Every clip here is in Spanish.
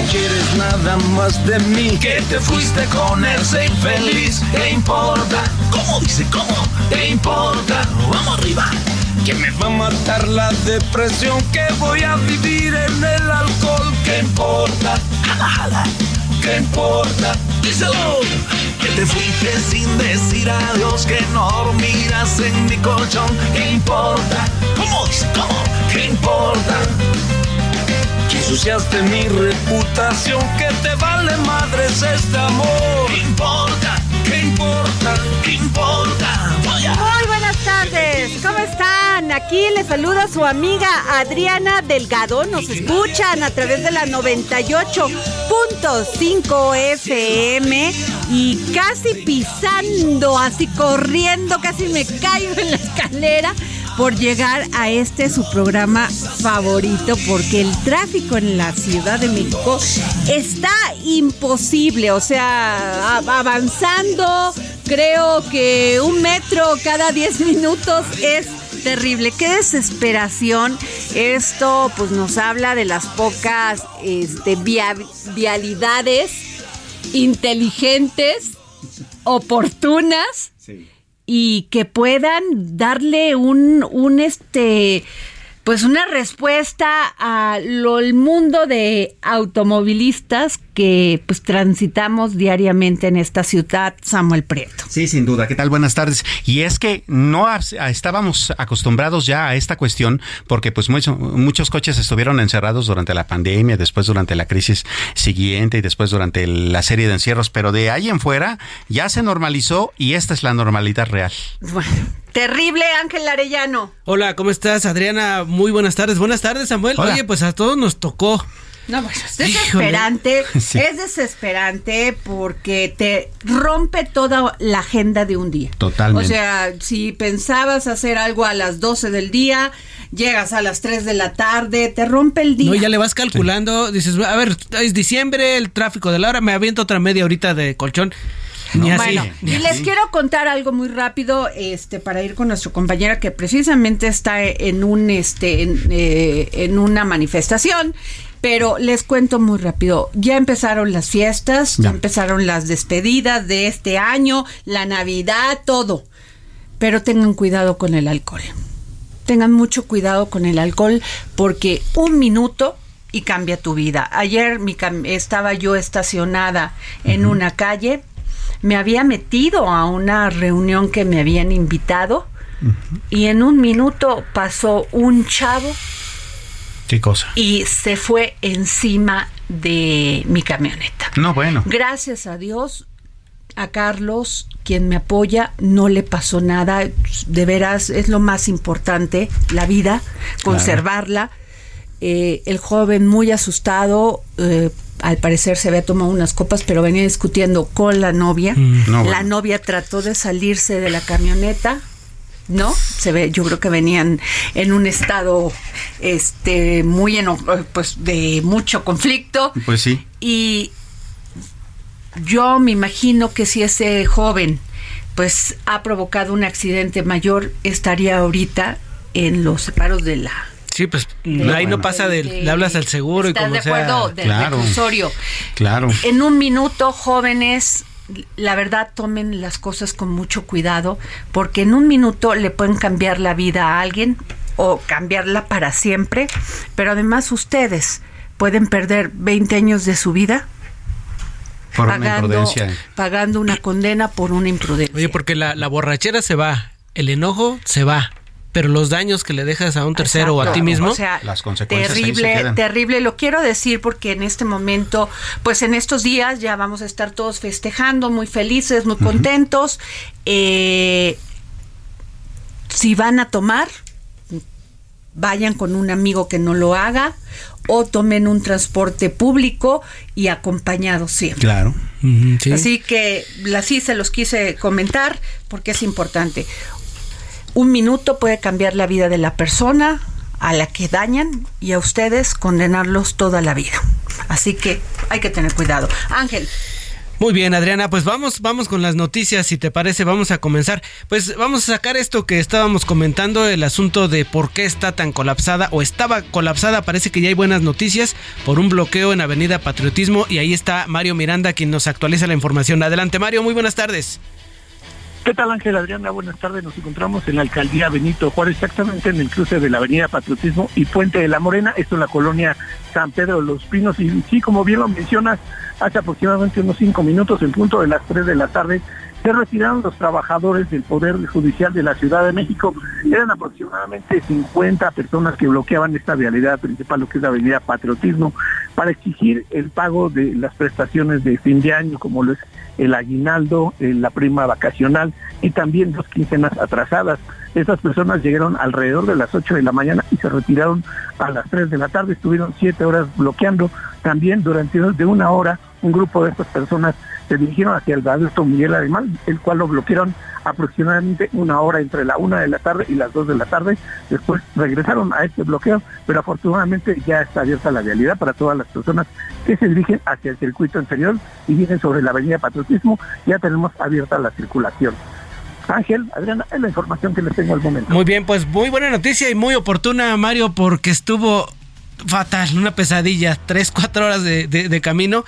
No quieres nada más de mí. Que te fuiste con ese infeliz. ¿Qué importa? ¿Cómo dice cómo? ¿Qué importa? Vamos arriba. Que me va a matar la depresión. Que voy a vivir en el alcohol. ¿Qué importa? Jala, jala. ¿Qué importa? Díselo. Que te fuiste sin decir adiós. Que no dormirás en mi colchón. ¿Qué importa? ¿Cómo dice cómo? ¿Qué importa? Ensuciaste mi reputación, que te vale madres este amor. ¿Qué importa? ¿Qué importa? ¿Qué importa? Voy a... Muy buenas tardes, ¿cómo están? Aquí les saluda su amiga Adriana Delgado. Nos escuchan a través de la 98.5 FM y casi pisando, así corriendo, casi me caigo en la escalera por llegar a este su programa favorito porque el tráfico en la Ciudad de México está imposible, o sea, avanzando creo que un metro cada 10 minutos es terrible, qué desesperación. Esto pues nos habla de las pocas este, via- vialidades inteligentes, oportunas y que puedan darle un, un este pues una respuesta a lo el mundo de automovilistas que pues transitamos diariamente en esta ciudad, Samuel Prieto. Sí, sin duda. ¿Qué tal? Buenas tardes. Y es que no estábamos acostumbrados ya a esta cuestión porque pues mucho- muchos coches estuvieron encerrados durante la pandemia, después durante la crisis siguiente y después durante la serie de encierros, pero de ahí en fuera ya se normalizó y esta es la normalidad real. Bueno, terrible Ángel Arellano. Hola, ¿cómo estás, Adriana? Muy buenas tardes. Buenas tardes, Samuel. Hola. Oye, pues a todos nos tocó. No, bueno, es desesperante, Sí. es desesperante porque te rompe toda la agenda de un día. Totalmente. O sea, si pensabas hacer algo a las 12 del día, llegas a las 3 de la tarde, te rompe el día. No, ya le vas calculando. Dices, a ver, es diciembre, el tráfico de la hora. Me aviento otra media horita de colchón. Bueno, y les así. quiero contar algo muy rápido, este, para ir con nuestra compañera que precisamente está en un, este, en, eh, en una manifestación. Pero les cuento muy rápido, ya empezaron las fiestas, ya Ya. empezaron las despedidas de este año, la Navidad, todo. Pero tengan cuidado con el alcohol. Tengan mucho cuidado con el alcohol porque un minuto y cambia tu vida. Ayer mi cam- estaba yo estacionada en una calle, me había metido a una reunión que me habían invitado y en un minuto pasó un chavo ¿Qué cosa? y se fue encima de mi camioneta. No, bueno. Gracias a Dios, a Carlos, quien me apoya, no le pasó nada. De veras, es lo más importante, la vida, conservarla. Eh, el joven muy asustado, eh, al parecer se había tomado unas copas, pero venía discutiendo con la novia. no, la bueno. novia trató de salirse de la camioneta ¿no? Se ve, yo creo que venían en un estado este muy eno- pues de mucho conflicto Pues sí. y yo me imagino que si ese joven pues ha provocado un accidente mayor estaría ahorita en los separos de la Sí, pues de- ahí no pasa del, de- le hablas al seguro y ¿Estás como de sea. acuerdo? Del Claro. reclusorio. Claro. En un minuto, jóvenes, la verdad tomen las cosas con mucho cuidado, porque en un minuto le pueden cambiar la vida a alguien o cambiarla para siempre, pero además ustedes pueden perder 20 años de su vida Por una pagando, imprudencia. pagando una condena por una imprudencia. Oye, porque la, la borrachera se va, el enojo se va, pero los daños que le dejas a un tercero o a ti mismo, O sea, Las consecuencias ahí se terrible, terrible. Lo quiero decir porque en este momento, pues en estos días ya vamos a estar todos festejando, muy felices, muy contentos. Eh, si van a tomar, vayan con un amigo que no lo haga o tomen un transporte público y acompañados siempre. Claro. Sí. Así que así se los quise comentar porque es importante. Un minuto puede cambiar la vida de la persona a la que dañan y a ustedes condenarlos toda la vida. Así que hay que tener cuidado. Ángel, Muy bien, Adriana, pues vamos, vamos con las noticias, si te parece, vamos a comenzar. Pues vamos a sacar esto que estábamos comentando, el asunto de por qué está tan colapsada o estaba colapsada, parece que ya hay buenas noticias por un bloqueo en Avenida Patriotismo y ahí está Mario Miranda quien nos actualiza la información. Adelante Mario, muy buenas tardes. ¿Qué tal Ángel Adriana? Buenas tardes. Nos encontramos en la alcaldía Benito Juárez, exactamente en el cruce de la avenida Patriotismo y Puente de la Morena, esto en la colonia San Pedro de los Pinos. Y sí, como bien lo mencionas, hace aproximadamente unos cinco minutos, en punto de las tres de la tarde, se retiraron los trabajadores del Poder Judicial de la Ciudad de México. Eran aproximadamente 50 personas que bloqueaban esta vialidad principal, lo que es la avenida Patriotismo, para exigir el pago de las prestaciones de fin de año, como lo es el aguinaldo, eh, la prima vacacional y también dos quincenas atrasadas. Estas personas llegaron alrededor de las 8 de la mañana y se retiraron a las 3 de la tarde. Estuvieron siete horas bloqueando. También durante de una hora un grupo de estas personas se dirigieron hacia el viaducto Miguel Alemán, el cual lo bloquearon aproximadamente una hora entre la una de la tarde y las dos de la tarde. Después regresaron a este bloqueo, pero afortunadamente ya está abierta la vialidad para todas las personas que se dirigen hacia el circuito inferior y vienen sobre la avenida Patriotismo. Ya tenemos abierta la circulación. Ángel, Adriana, es la información que les tengo al momento. Muy bien, pues muy buena noticia y muy oportuna Mario porque estuvo fatal, una pesadilla, tres, cuatro horas de, de- de camino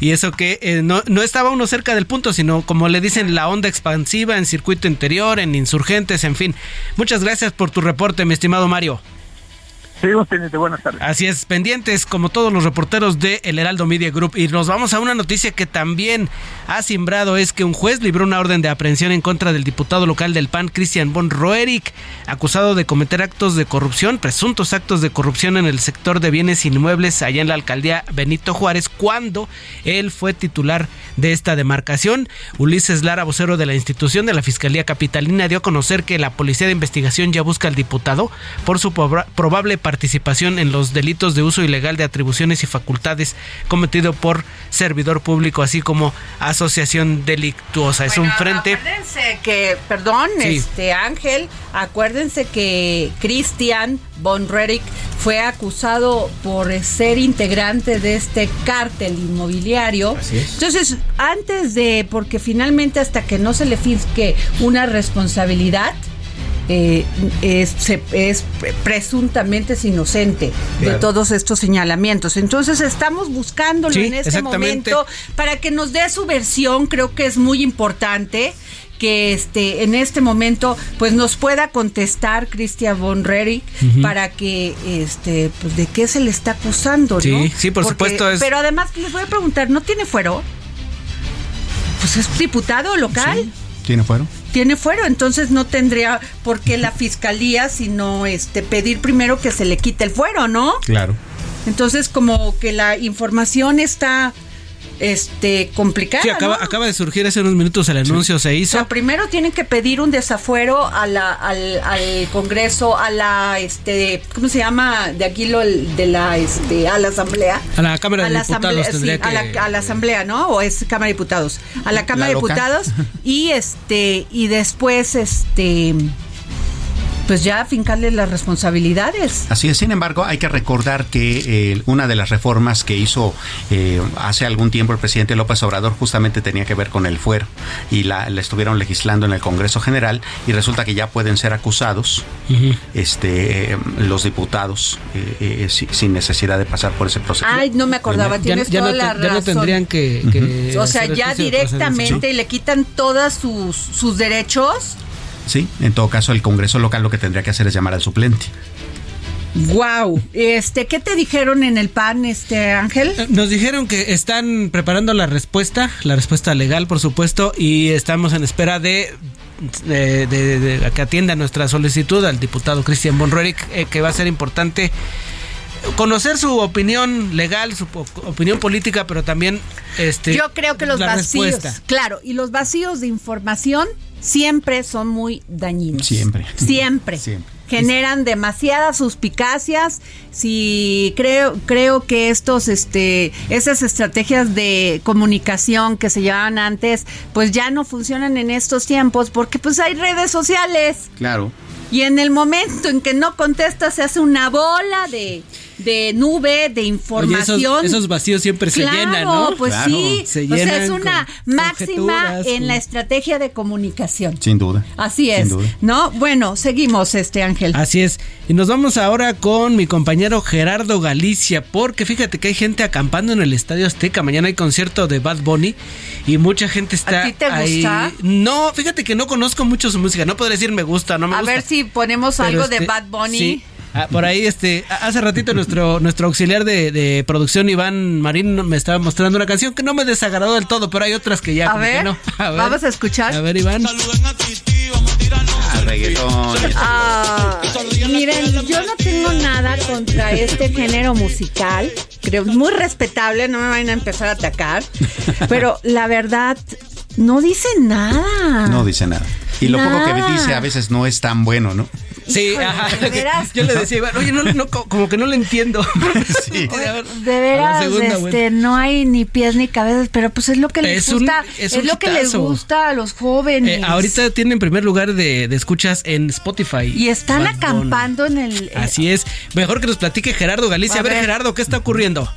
y eso que eh, no, no estaba uno cerca del punto, sino como le dicen la onda expansiva en circuito interior, en insurgentes, en fin. Muchas gracias por tu reporte, mi estimado Mario. Buenas tardes. Así es, pendientes como todos los reporteros de El Heraldo Media Group. Y nos vamos a una noticia que también ha simbrado, es que un juez libró una orden de aprehensión en contra del diputado local del PAN, Christian von Roerich, acusado de cometer actos de corrupción, presuntos actos de corrupción en el sector de bienes inmuebles allá en la alcaldía Benito Juárez, cuando él fue titular de esta demarcación. Ulises Lara, vocero de la institución de la Fiscalía Capitalina, dio a conocer que la Policía de Investigación ya busca al diputado por su proba- probable participación en los delitos de uso ilegal de atribuciones y facultades cometido por servidor público, así como asociación delictuosa. Es un frente. Acuérdense que, perdón, Sí. este Ángel, acuérdense que Christian von Rerich fue acusado por ser integrante de este cártel inmobiliario. Así es. Entonces, antes de, porque finalmente hasta que no se le fisque una responsabilidad, eh, es, se- es presuntamente es inocente de todos estos señalamientos. Entonces estamos buscándolo Sí, en este momento para que nos dé su versión, creo que es muy importante que este en este momento pues nos pueda contestar Christian von Rerich para que este pues de qué se le está acusando, ¿no? Sí, sí, por supuesto, es- Pero además les voy a preguntar, ¿no tiene fuero? Pues es diputado local. ¿Tiene fuero? Tiene fuero, entonces no tendría por qué la fiscalía sino este pedir primero que se le quite el fuero, ¿no? Claro. Entonces como que la información está este complicada. Sí, acaba, ¿no? acaba de surgir hace unos minutos el anuncio, se O hizo. sea, primero tienen que pedir un desafuero a la, al, al Congreso, a la, este, ¿cómo se llama? De aquí lo de la, este, a la Asamblea. A la Cámara de A la Diputados asamblea, a, la, a la Asamblea, ¿no? O es Cámara de Diputados. A la Cámara de. Diputados y este, y después, este, pues ya fincarle las responsabilidades. Así es, sin embargo, hay que recordar que eh, una de las reformas que hizo eh, hace algún tiempo el presidente López Obrador justamente tenía que ver con el fuero y la, estuvieron legislando en el Congreso General y resulta que ya pueden ser acusados este, los diputados eh, sin necesidad de pasar por ese proceso. Ay, no me acordaba, tienes toda no, la razón. Ya no tendrían que... O sea, ya directamente le quitan todos sus, sus derechos Sí, en todo caso el Congreso local lo que tendría que hacer es llamar al suplente. Wow, este, ¿qué te dijeron en el PAN, este Ángel? Eh, nos dijeron que están preparando la respuesta, la respuesta legal, por supuesto, y estamos en espera de de, que atienda nuestra solicitud al diputado Cristian Bonrueric, eh, que va a ser importante conocer su opinión legal, su opinión política, pero también este Yo creo que los vacíos, claro, y los vacíos de información siempre son muy dañinos. Siempre. Siempre. Generan demasiadas suspicacias. Si creo, creo que estos, este, esas estrategias de comunicación que se llevaban antes, pues ya no funcionan en estos tiempos, porque pues hay redes sociales. Claro. Y en el momento en que no contesta se hace una bola de de nube, de información. esos, vacíos siempre se llenan, ¿no? Pues sí, o sea, es una máxima en la estrategia de comunicación. Sin duda. Así es, ¿no? Bueno, seguimos, este Ángel. Así es. Y nos vamos ahora con mi compañero Gerardo Galicia, porque fíjate que hay gente acampando en el Estadio Azteca. Mañana hay concierto de Bad Bunny y mucha gente está ¿A ti te gusta? No, fíjate que no conozco mucho su música. No podría decir me gusta, no me gusta. A ver si ponemos algo de este, Bad Bunny. Ah, por ahí, este, hace ratito nuestro, nuestro auxiliar de, producción, Iván Marín, me estaba mostrando una canción que no me desagradó del todo, pero hay otras que ya. A, ver, vamos a escuchar. A ver, Iván. Ah, reggaetón. Ah, miren, yo no tengo nada contra este género musical. Creo muy respetable, no me vayan a empezar a atacar. Pero la verdad, no dice nada. No dice nada. Y lo poco que dice a veces no es tan bueno, ¿no? Sí, ajá. Yo le decía, oye, no, no, como que no lo entiendo. Sí. De veras, este, no hay ni pies ni cabezas, pero pues es lo que les gusta. es, lo que les gusta a los jóvenes. Eh, ahorita tienen primer lugar de, escuchas en Spotify. Y están acampando en el. Eh, Así es. Mejor que nos platique Gerardo Galicia. A ver, Gerardo, ¿qué está ocurriendo?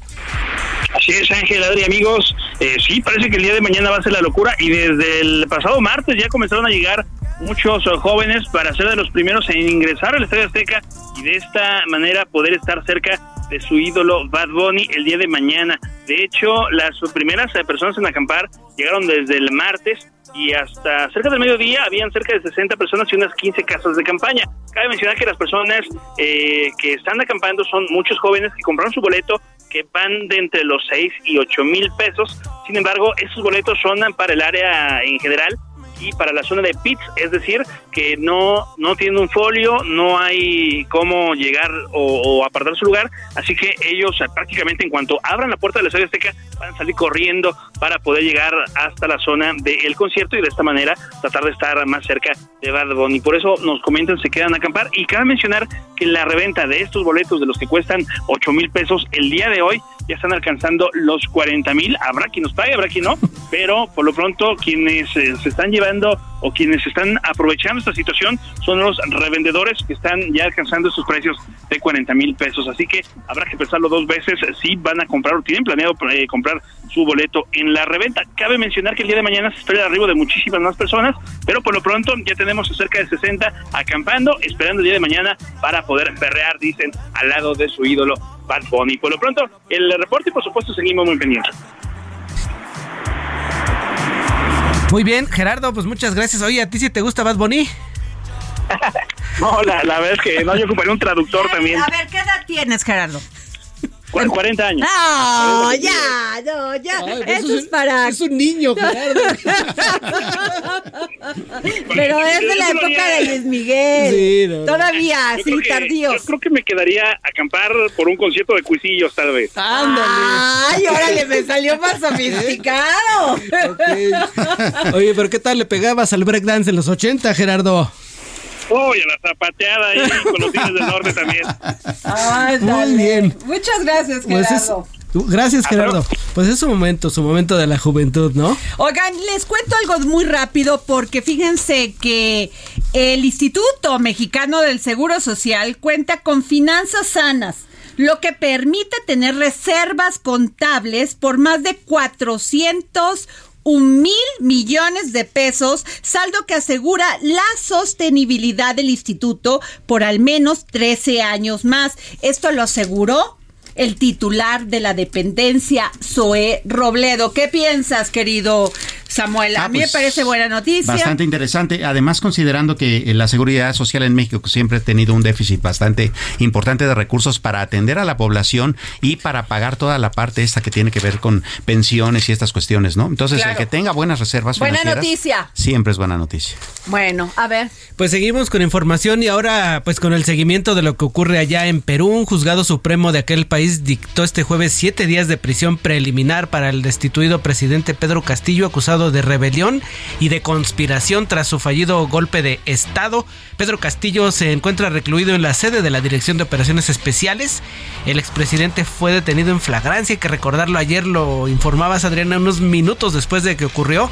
Así es, Ángel, Adri, amigos. Eh, sí, parece que el día de mañana va a ser la locura y desde el pasado martes ya comenzaron a llegar muchos jóvenes para ser de los primeros en ingresar al Estadio Azteca y de esta manera poder estar cerca de su ídolo Bad Bunny el día de mañana. De hecho, las primeras personas en acampar llegaron desde el martes y hasta cerca del mediodía habían cerca de 60 personas y unas 15 casas de campaña. Cabe mencionar que las personas eh, que están acampando son muchos jóvenes que compraron su boleto que van de entre los 6 y 8 mil pesos. Sin embargo, esos boletos son para el área en general y para la zona de pits, es decir, que no, no tiene un folio, no hay cómo llegar o, apartar su lugar, así que ellos prácticamente en cuanto abran la puerta de la Estadio Azteca van a salir corriendo para poder llegar hasta la zona del concierto y de esta manera tratar de estar más cerca de Bad Bunny. Por eso nos comentan, se quedan a acampar y cabe mencionar que la reventa de estos boletos de los que cuestan 8 mil pesos el día de hoy ya están alcanzando los 40 mil. Habrá quien nos pague, habrá quien no, pero por lo pronto quienes eh, se están llevando o quienes están aprovechando esta situación son los revendedores que están ya alcanzando esos precios de 40 mil pesos. Así que habrá que pensarlo dos veces si van a comprar o tienen planeado eh, comprar su boleto en la reventa. Cabe mencionar que el día de mañana se espera el arribo de muchísimas más personas, pero por lo pronto ya tenemos cerca de 60 acampando, esperando el día de mañana para poder perrear, dicen, al lado de su ídolo Bad Bunny. Por lo pronto, el reporte y por supuesto seguimos muy pendientes. Muy bien, Gerardo, pues muchas gracias. Oye, ¿a ti si te gusta Bad Bunny? no, la, la, verdad es que no, yo ocuparía un traductor también. A ver, ¿qué edad tienes, Gerardo? 40 años. No, ya, no, ya. Eso, es, para. Es un niño, Gerardo. Pero es de la época de Luis Miguel. Sí, Todavía, sí, tardío. Yo creo que me quedaría a acampar por un concierto de cuisillos, tal vez. Ándale. Ay, órale, me salió más sofisticado. Oye, pero ¿qué tal le pegabas al breakdance en los 80, Gerardo? Uy, a la zapateada ahí con los del Norte también. Ay, Muy bien. Muchas gracias, pues Gerardo. Gracias, Gerardo. Pues es su momento, su momento de la juventud, ¿no? Oigan, les cuento algo muy rápido porque fíjense que el Instituto Mexicano del Seguro Social cuenta con finanzas sanas lo que permite tener reservas contables por más de 400 un mil millones de pesos, saldo que asegura la sostenibilidad del instituto por al menos 13 años más. Esto lo aseguró el titular de la dependencia, Zoé Robledo. ¿Qué piensas, querido Samuel? A ah, mí me pues, parece buena noticia. Bastante interesante. Además, considerando que eh, la seguridad social en México siempre ha tenido un déficit bastante importante de recursos para atender a la población y para pagar toda la parte esta que tiene que ver con pensiones y estas cuestiones, ¿no? Entonces, el que tenga buenas reservas buena noticia. siempre es buena noticia. Bueno, a ver. Pues seguimos con información y ahora, pues con el seguimiento de lo que ocurre allá en Perú, un juzgado supremo de aquel país dictó este jueves siete días de prisión preliminar para el destituido presidente Pedro Castillo, acusado de rebelión y de conspiración tras su fallido golpe de Estado. Pedro Castillo se encuentra recluido en la sede de la Dirección de Operaciones Especiales. El expresidente fue detenido en flagrancia, hay que recordarlo ayer, lo informabas Adriana unos minutos después de que ocurrió.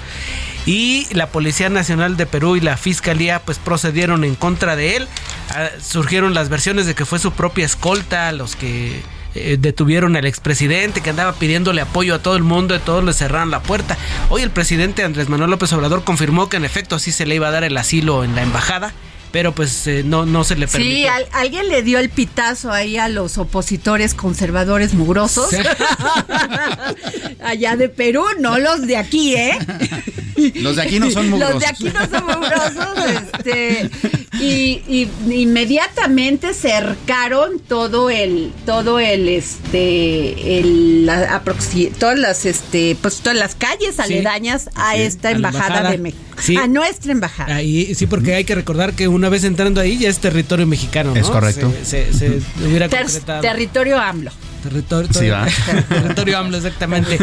Y la Policía Nacional de Perú y la Fiscalía pues procedieron en contra de él. Ah, surgieron las versiones de que fue su propia escolta los que eh, detuvieron al expresidente que andaba pidiéndole apoyo a todo el mundo y todos le cerraron la puerta. Hoy el presidente Andrés Manuel López Obrador confirmó que en efecto así se le iba a dar el asilo en la embajada pero pues eh, no, no se le permitió. Sí, alguien le dio el pitazo ahí a los opositores conservadores mugrosos. Allá de Perú, no los de aquí, ¿eh? Los de aquí no son mugrosos. Los de aquí no son mugrosos, este, y, inmediatamente cercaron todo el, todo el, este, el, todas las, este, pues todas las calles aledañas a esta embajada, de México. A nuestra embajada. Ahí, sí, porque hay que recordar que una vez entrando ahí ya es territorio mexicano. ¿no? Es correcto. Se, hubiera Territorio AMLO. Territorio, territorio AMLO, exactamente.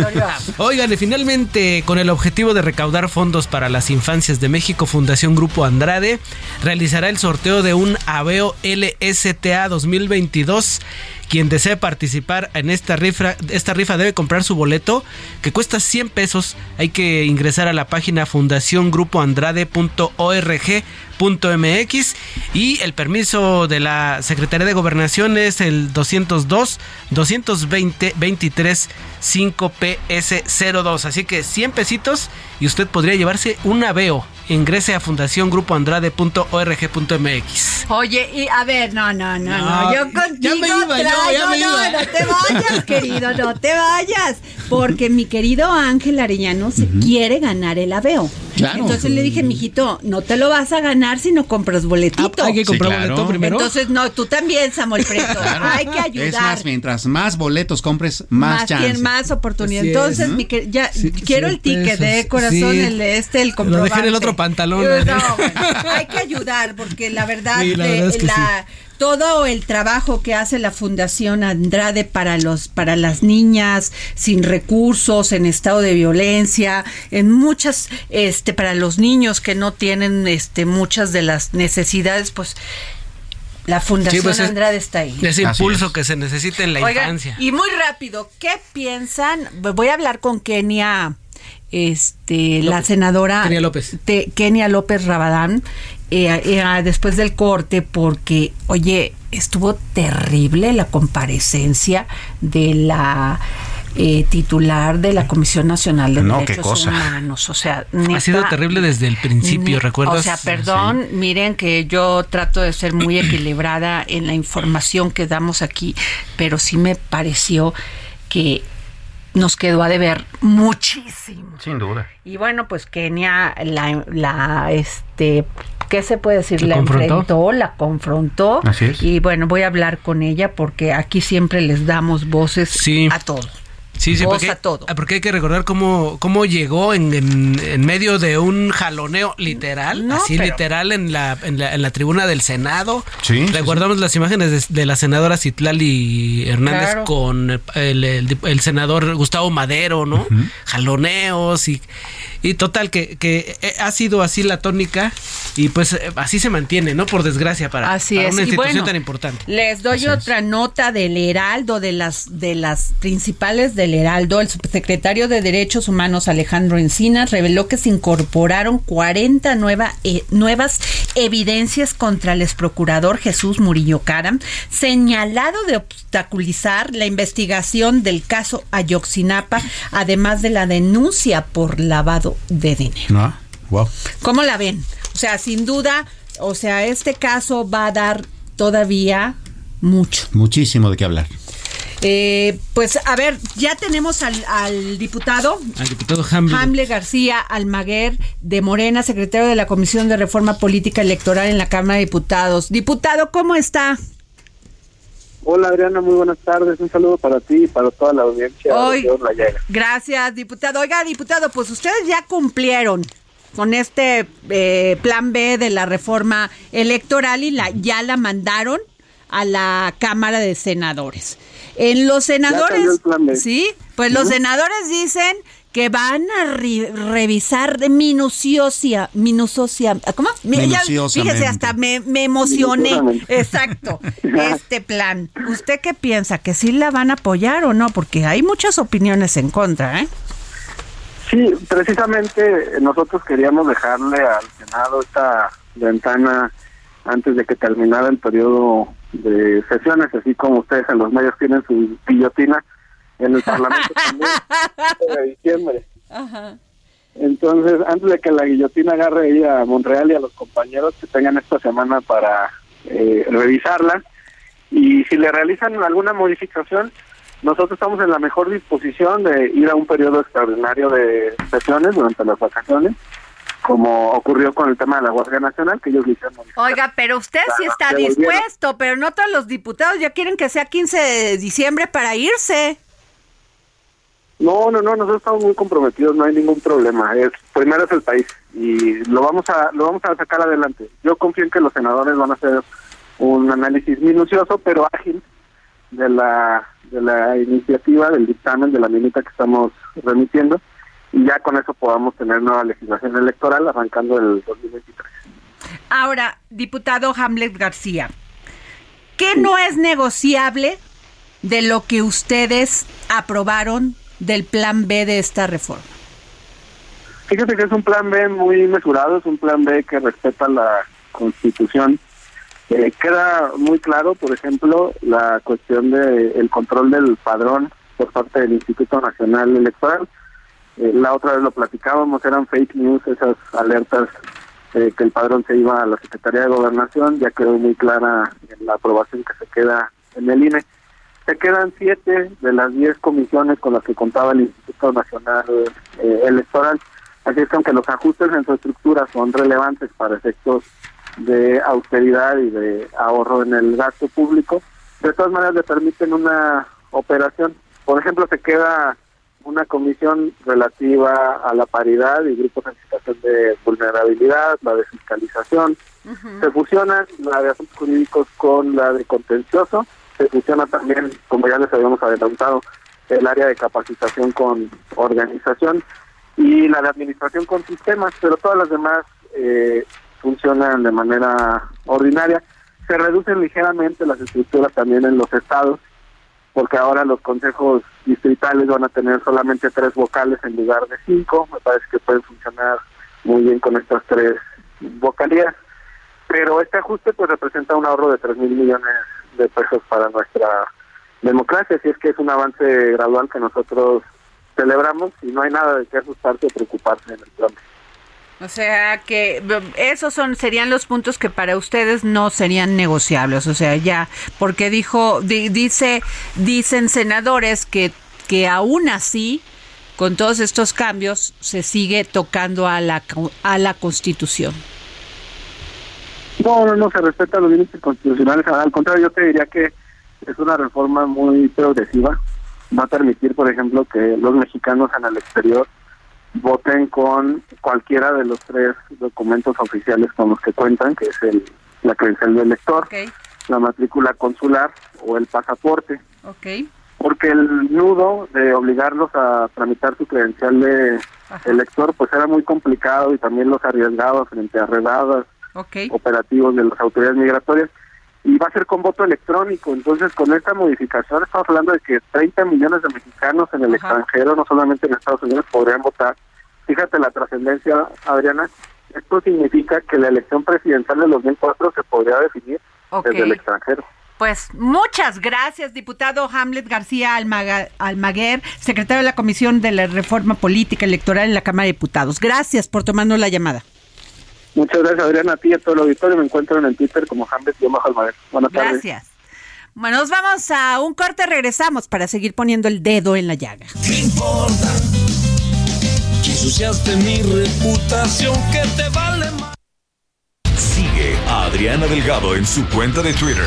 Oigan, y finalmente, con el objetivo de recaudar fondos para las infancias de México, Fundación Grupo Andrade realizará el sorteo de un Aveo LSTA 2022 quien desee participar en esta rifa, esta rifa debe comprar su boleto que cuesta 100 pesos. Hay que ingresar a la página y el permiso de la Secretaría de Gobernación es el 202 220 23 5 PS02. Así que 100 pesitos y usted podría llevarse un aveo ingrese a fundaciongrupoandrade.org.mx. Oye, y a ver, no, no, no, no, yo contigo ya me iba, traigo, ya me no, no te vayas, querido, no te vayas, porque mi querido Ángel Arellano se quiere ganar el aveo. Claro. Entonces le dije, mijito, no te lo vas a ganar si no compras boletito. Ah, hay que comprar boleto primero. Entonces, no, tú también, Samuel Preto. Hay que ayudar. Es más, mientras más boletos compres, más, más chance. Más oportunidad. Entonces, mi ya quiero el ticket de corazón, el este, el comprobante. Lo dejé en el otro pantalón. hay que ayudar porque la verdad, todo el trabajo que hace la Fundación Andrade para los para las niñas sin recursos, en estado de violencia, en muchas este para los niños que no tienen este muchas de las necesidades, pues la Fundación pues Andrade está ahí. Ese impulso que se necesita en la infancia. Y muy rápido, ¿qué piensan? Voy a hablar con Kenia este, la senadora Kenia López, Kenia López Rabadán eh, eh, después del corte porque, oye, estuvo terrible la comparecencia de la eh, titular de la Comisión Nacional de Derechos Humanos. O sea, ha sido terrible desde el principio, ¿recuerdas? O sea, perdón, miren que yo trato de ser muy equilibrada en la información que damos aquí, pero sí me pareció que nos quedó a deber muchísimo. Sin duda. Y bueno, pues Kenia la, la este ¿qué se puede decir? La, enfrentó, la confrontó. Así es. Y bueno, voy a hablar con ella porque aquí siempre les damos voces a todos. Sí, sí, porque, todo. Ah, porque hay que recordar cómo, cómo llegó en, en, medio de un jaloneo literal, así literal en la, en la, en, la, tribuna del Senado. Sí, Recordamos las imágenes de, la senadora Citlali Hernández con el, el, senador Gustavo Madero, ¿no? Jaloneos y Y total, que, que eh, ha sido así la tónica y pues eh, así se mantiene, ¿no? Por desgracia para, Así para es. una institución bueno, tan importante. Les doy otra nota del Heraldo, de las, de las principales del Heraldo. El subsecretario de Derechos Humanos, Alejandro Encinas, reveló que se incorporaron 40 nueva, eh, nuevas evidencias contra el exprocurador Jesús Murillo Caram, señalado de obstaculizar la investigación del caso Ayoxinapa, además de la denuncia por lavado de dinero. ¿No? Wow. ¿Cómo la ven? O sea, sin duda, o sea, este caso va a dar todavía mucho. Muchísimo de qué hablar. Eh, pues a ver, ya tenemos al, al diputado Al diputado Hamble. Hamle García Almaguer de Morena, secretario de la Comisión de Reforma Política Electoral en la Cámara de Diputados. Diputado, ¿cómo está? Hola Adriana, muy buenas tardes. Un saludo para ti y para toda la audiencia. Hoy- de la Llaga. Gracias, diputado. Oiga, diputado, pues ustedes ya cumplieron con este eh, plan B de la reforma electoral y la ya la mandaron a la Cámara de Senadores. En los senadores, salió el plan B. sí, pues los senadores dicen que van a revisar de minuciosia, minuciosia, ¿cómo? Fíjese, hasta me, me emocioné. Exacto, este plan. ¿Usted qué piensa? ¿Que sí la van a apoyar o no? Porque hay muchas opiniones en contra, ¿eh? Sí, precisamente nosotros queríamos dejarle al Senado esta ventana antes de que terminara el periodo de sesiones, así como ustedes en los medios tienen su guillotina en el Parlamento también, de diciembre. Entonces, antes de que la guillotina agarre ahí a Montreal y a los compañeros que tengan esta semana para eh, revisarla, y si le realizan alguna modificación, nosotros estamos en la mejor disposición de ir a un periodo extraordinario de sesiones durante las vacaciones, como ocurrió con el tema de la Guardia Nacional, que ellos le hicieron. Oiga, pero usted sí está dispuesto, pero no todos los diputados ya quieren que sea 15 de diciembre para irse. No, no, no, nosotros estamos muy comprometidos, no hay ningún problema. Es primero es el país y lo vamos a lo vamos a sacar adelante. Yo confío en que los senadores van a hacer un análisis minucioso pero ágil de la de la iniciativa del dictamen de la minuta que estamos remitiendo y ya con eso podamos tener nueva legislación electoral arrancando el 2023. Ahora, diputado Hamlet García, ¿qué no es negociable de lo que ustedes aprobaron del plan B de esta reforma? Fíjate que es un plan B muy mesurado, es un plan B que respeta la Constitución. Eh, queda muy claro, por ejemplo, la cuestión del el control del padrón por parte del Instituto Nacional Electoral. Eh, la otra vez lo platicábamos, eran fake news esas alertas eh, que el padrón se iba a la Secretaría de Gobernación, ya quedó muy clara en la aprobación que se queda en el INE. Se quedan siete de las diez comisiones con las que contaba el Instituto Nacional eh, Electoral. Así es que aunque los ajustes en su estructura son relevantes para efectos de austeridad y de ahorro en el gasto público, de todas maneras le permiten una operación. Por ejemplo, se queda una comisión relativa a la paridad y grupos en situación de vulnerabilidad, la de fiscalización. Se fusiona la de asuntos jurídicos con la de contencioso. Se fusiona también, como ya les habíamos adelantado, el área de capacitación con organización y la de administración con sistemas, pero todas las demás eh, funcionan de manera ordinaria. Se reducen ligeramente las estructuras también en los estados, porque ahora los consejos distritales van a tener solamente tres vocales en lugar de cinco. Me parece que pueden funcionar muy bien con estas tres vocalías. Pero este ajuste pues representa un ahorro de tres mil millones de pesos para nuestra democracia, así es que es un avance gradual que nosotros celebramos y no hay nada de qué asustarse o preocuparse en el plan. O sea que esos son serían los puntos que para ustedes no serían negociables, o sea, ya porque dijo di- dice dicen senadores que que aún así con todos estos cambios se sigue tocando a la a la Constitución. No, no, no se respeta los límites constitucionales. Al contrario, yo te diría que es una reforma muy progresiva. Va a permitir, por ejemplo, que los mexicanos en el exterior voten con cualquiera de los tres documentos oficiales con los que cuentan, que es el la credencial del elector, la matrícula consular o el pasaporte. Ok. Porque el nudo de obligarlos a tramitar su credencial de elector, pues era muy complicado y también los arriesgaba frente a redadas Ok. operativos de las autoridades migratorias y va a ser con voto electrónico. Entonces, con esta modificación estamos hablando de que 30 millones de mexicanos en el Ajá. extranjero, no solamente en Estados Unidos, podrían votar. Fíjate la trascendencia, Adriana. Esto significa que la elección presidencial del 2004 se podría definir desde el extranjero. Pues muchas gracias, diputado Hamlet García Almaga- Almaguer, secretario de la Comisión de la Reforma Política Electoral en la Cámara de Diputados. Gracias por tomarnos la llamada. Muchas gracias, Adriana. A ti y a todo el auditorio. Me encuentran en Twitter como Hamlet Almaguer. Buenas tardes. Gracias. Bueno, nos vamos a un corte, regresamos para seguir poniendo el dedo en la llaga. ¿Qué importa? Que ensuciaste mi reputación, que te vale más. Sigue a Adriana Delgado en su cuenta de Twitter.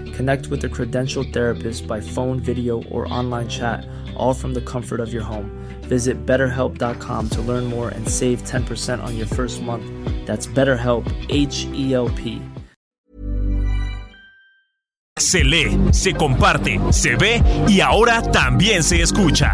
Connect with a credentialed therapist by phone, video, or online chat, all from the comfort of your home. Visit betterhelp.com to learn more and save 10% on your first month. That's BetterHelp, H E L P. se lee, se comparte, se ve y ahora también se escucha.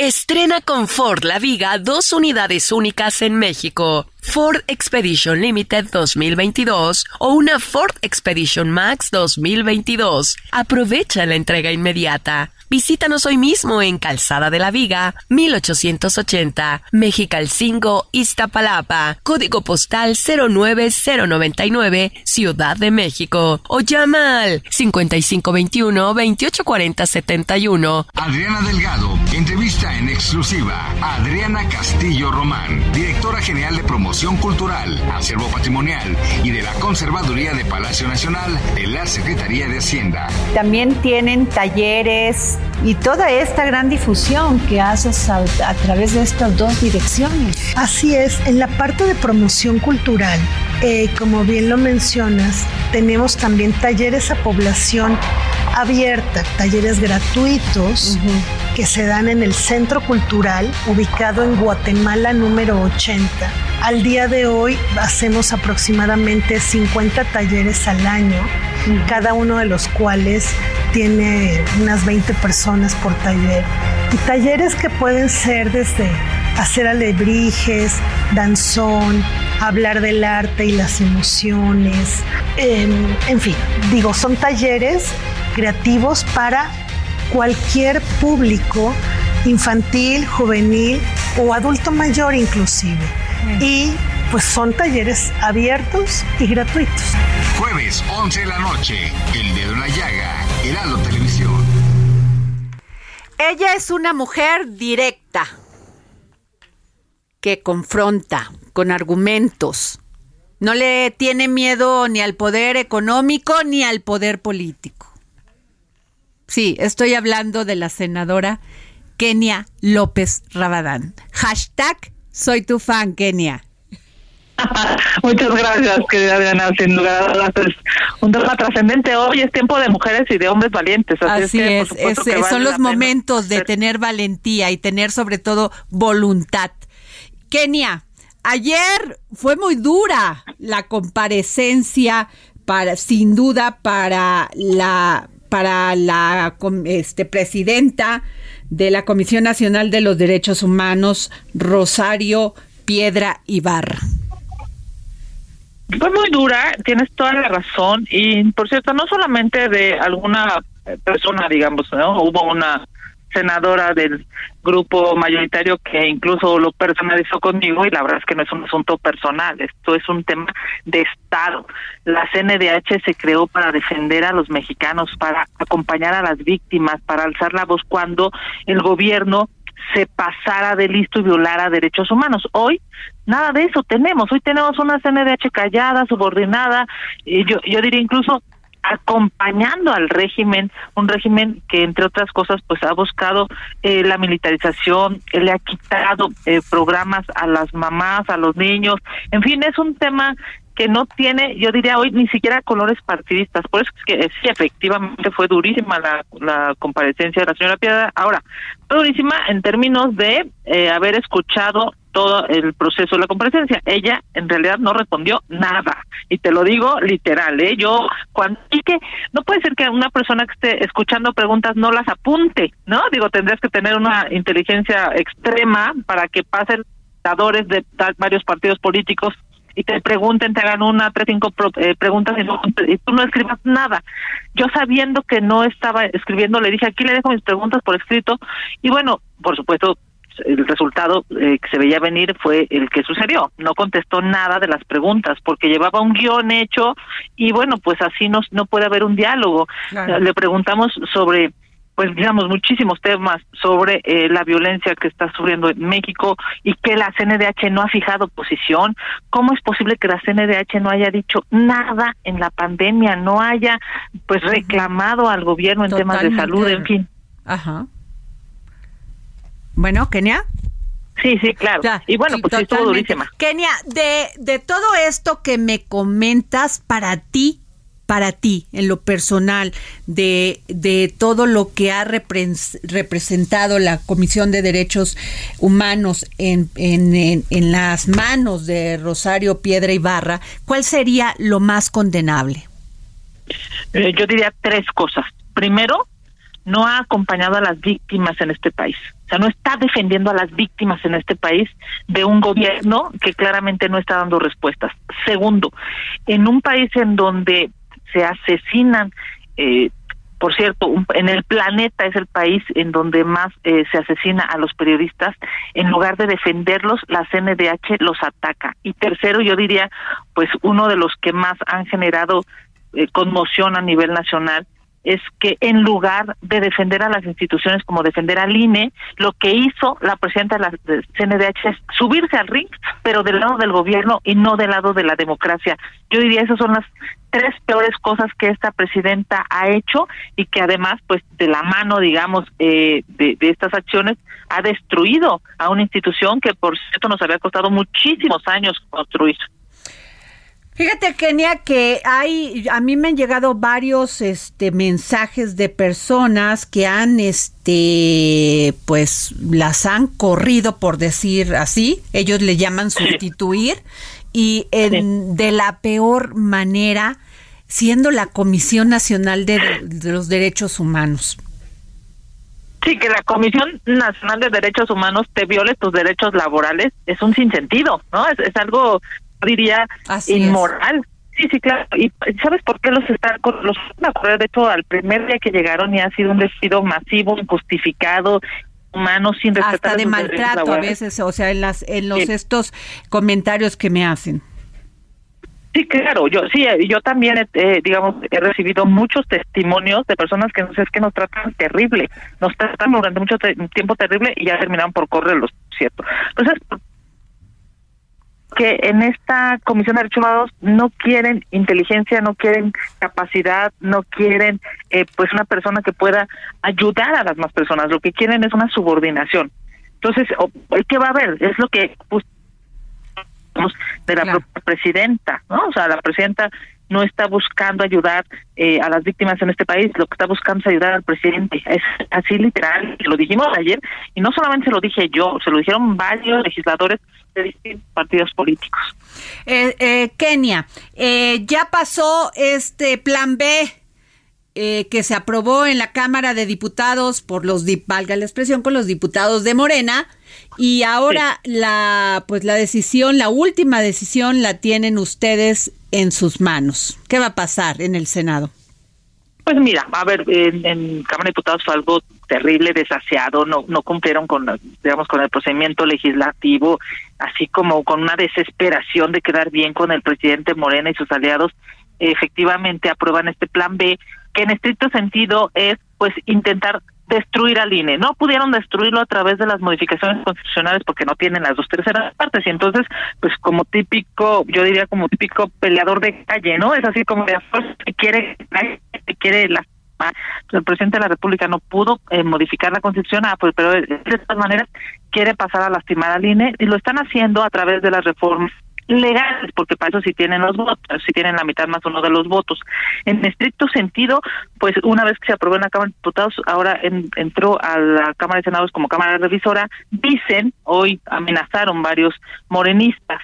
Estrena con Ford La Viga dos unidades únicas en México. Ford Expedition Limited 2022 o una Ford Expedition Max 2022. Aprovecha la entrega inmediata. Visítanos hoy mismo en Calzada de la Viga, 1880, Mexicalcingo, Iztapalapa, código postal 09099, Ciudad de México. O llama al 5521-284071. Adriana Delgado, entrevista en exclusiva a Adriana Castillo Román, directora general de promoción cultural, acervo patrimonial y de la Conservaduría de Palacio Nacional de la Secretaría de Hacienda. También tienen talleres y toda esta gran difusión que haces a, a través de estas dos direcciones. Así es, en la parte de promoción cultural, eh, como bien lo mencionas, tenemos también talleres a población abierta, talleres gratuitos que se dan en el Centro Cultural, ubicado en Guatemala número 80. Al día de hoy hacemos aproximadamente 50 talleres al año, cada uno de los cuales tiene unas 20 personas por taller. Y talleres que pueden ser desde hacer alebrijes, danzón, hablar del arte y las emociones, en, en fin, digo, son talleres creativos para cualquier público, infantil, juvenil o adulto mayor inclusive. Y pues son talleres abiertos y gratuitos. Jueves, 11 de la noche, El Dedo en la Llaga, Heraldo Televisión. Ella es una mujer directa que confronta con argumentos. No le tiene miedo ni al poder económico ni al poder político. Sí, estoy hablando de la senadora Kenia López Rabadán. Hashtag soy tu fan, Kenia. Muchas gracias, querida Adriana. Sin lugar a dudas, es un tema trascendente. Hoy es tiempo de mujeres y de hombres valientes. Así, es, son los momentos de tener valentía y tener sobre todo voluntad. Kenia, ayer fue muy dura la comparecencia para, sin duda, para la para la este, presidenta de la Comisión Nacional de los Derechos Humanos, Rosario Piedra Ibarra. Fue muy dura, tienes toda la razón y por cierto, no solamente de alguna persona, digamos. Hubo una senadora del grupo mayoritario que incluso lo personalizó conmigo y la verdad es que no es un asunto personal, esto es un tema de Estado. La CNDH se creó para defender a los mexicanos, para acompañar a las víctimas, para alzar la voz cuando el gobierno se pasara de listo y violara derechos humanos. Hoy nada de eso tenemos. Hoy tenemos una CNDH callada, subordinada, y yo, yo diría incluso acompañando al régimen, un régimen que entre otras cosas pues ha buscado eh, la militarización, le ha quitado eh, programas a las mamás, a los niños, en fin, es un tema que no tiene, yo diría hoy, ni siquiera colores partidistas. Por eso es que sí, efectivamente fue durísima la, la comparecencia de la señora Piedra. Ahora, fue durísima en términos de eh, haber escuchado todo el proceso de la comparecencia. Ella en realidad no respondió nada. Y te lo digo literal, ¿eh? Yo, cuando. Y que no puede ser que una persona que esté escuchando preguntas no las apunte, ¿no? Digo, tendrías que tener una inteligencia extrema para que pasen de varios partidos políticos y te pregunten, te hagan una, tres, cinco eh, preguntas y, y, tú no escribas nada. Yo sabiendo que no estaba escribiendo, le dije, aquí le dejo mis preguntas por escrito y bueno, por supuesto, el resultado eh, que se veía venir fue el que sucedió. No contestó nada de las preguntas porque llevaba un guion hecho y bueno, pues así no, no puede haber un diálogo. Le preguntamos sobre pues digamos muchísimos temas sobre eh, la violencia que está sufriendo en México y que la CNDH no ha fijado posición. ¿Cómo es posible que la CNDH no haya dicho nada en la pandemia, no haya pues reclamado al gobierno en temas de salud, en fin? Ajá. Bueno, Kenia. Sí, sí, claro. y bueno, pues sí, estuvo durísima. Kenia, de, de todo esto que me comentas, para ti, para ti, en lo personal, de, de todo lo que ha representado la Comisión de Derechos Humanos en, en, en, las manos de Rosario Piedra Ibarra, ¿cuál sería lo más condenable? Eh, yo diría tres cosas. Primero, no ha acompañado a las víctimas en este país. O sea, no está defendiendo a las víctimas en este país de un gobierno que claramente no está dando respuestas. Segundo, en un país en donde se asesinan eh, por cierto, en el planeta es el país en donde más eh, se asesina a los periodistas. En lugar de defenderlos, la CNDH los ataca. Y tercero, yo diría, pues uno de los que más han generado eh, conmoción a nivel nacional es que en lugar de defender a las instituciones como defender al INE, lo que hizo la presidenta de la CNDH es subirse al ring, pero del lado del gobierno y no del lado de la democracia. Yo diría esas son las tres peores cosas que esta presidenta ha hecho y que además, pues de la mano, digamos, eh, de, de estas acciones, ha destruido a una institución que, por cierto, nos había costado muchísimos años construir. Fíjate, Kenia, que hay, a mí me han llegado varios este, mensajes de personas que han, este, pues, las han corrido, por decir así. Ellos le llaman sustituir y en, de la peor manera, siendo la Comisión Nacional de, los Derechos Humanos. Sí, que la Comisión Nacional de Derechos Humanos te viole tus derechos laborales es un sinsentido, ¿no? Es, es algo diría inmoral. Sí, sí, claro. ¿Y sabes por qué los están los de hecho al primer día que llegaron y ha sido un despido masivo, injustificado, humano sin respetar hasta de maltrato a veces, o sea, en las en los estos comentarios que me hacen. Sí, claro, yo sí, yo también, eh, digamos, he recibido muchos testimonios de personas que no sé, es que nos tratan terrible, nos tratan durante mucho tiempo terrible y ya terminaron por correrlos, ¿cierto? Entonces, que en esta Comisión de Derechos Humanos no quieren inteligencia, no quieren capacidad, no quieren eh, pues una persona que pueda ayudar a las más personas, lo que quieren es una subordinación. Entonces, ¿qué va a haber? Es lo que pues, de la propia presidenta, ¿no? O sea, la presidenta no está buscando ayudar eh, a las víctimas en este país, lo que está buscando es ayudar al presidente. Es así literal, lo dijimos ayer, y no solamente se lo dije yo, se lo dijeron varios legisladores de distintos partidos políticos. Eh, eh, Kenia, eh, ya pasó este plan B eh, que se aprobó en la Cámara de Diputados por los, valga la expresión, con los diputados de Morena. Y ahora la, pues la decisión, la última decisión la tienen ustedes en sus manos. ¿Qué va a pasar en el Senado? Pues mira, a ver, en, en Cámara de Diputados fue algo terrible, desaseado, no, no cumplieron con, digamos, con el procedimiento legislativo, así como con una desesperación de quedar bien con el presidente Morena y sus aliados, efectivamente aprueban este plan B, en estricto sentido es, pues, intentar destruir al INE. No pudieron destruirlo a través de las modificaciones constitucionales porque no tienen las dos terceras partes y entonces, pues como típico, yo diría como típico peleador de calle, ¿no? Es así como de que quiere, que quiere la el presidente de la República no pudo eh, modificar la Constitución, ah, pues, pero de todas maneras quiere pasar a lastimar al INE y lo están haciendo a través de las reformas legales, porque para eso sí tienen los votos, sí tienen la mitad más uno de los votos. En estricto sentido, pues una vez que se aprobó en la Cámara de Diputados, ahora entró a la Cámara de Senados como Cámara Revisora, dicen, hoy amenazaron varios morenistas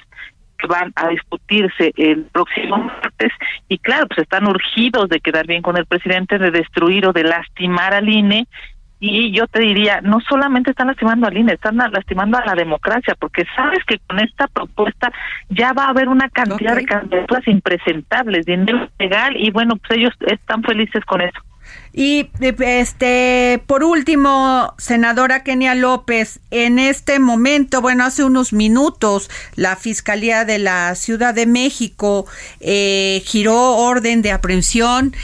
que van a discutirse el próximo martes y claro, pues están urgidos de quedar bien con el presidente, de destruir o de lastimar al INE y yo te diría, no solamente están lastimando al INE, están lastimando a la democracia, porque sabes que con esta propuesta ya va a haber una cantidad de candidaturas impresentables, dinero legal, y bueno, pues ellos están felices con eso. Y este, por último, senadora Kenia López, en este momento, bueno, hace unos minutos, la Fiscalía de la Ciudad de México eh, giró orden de aprehensión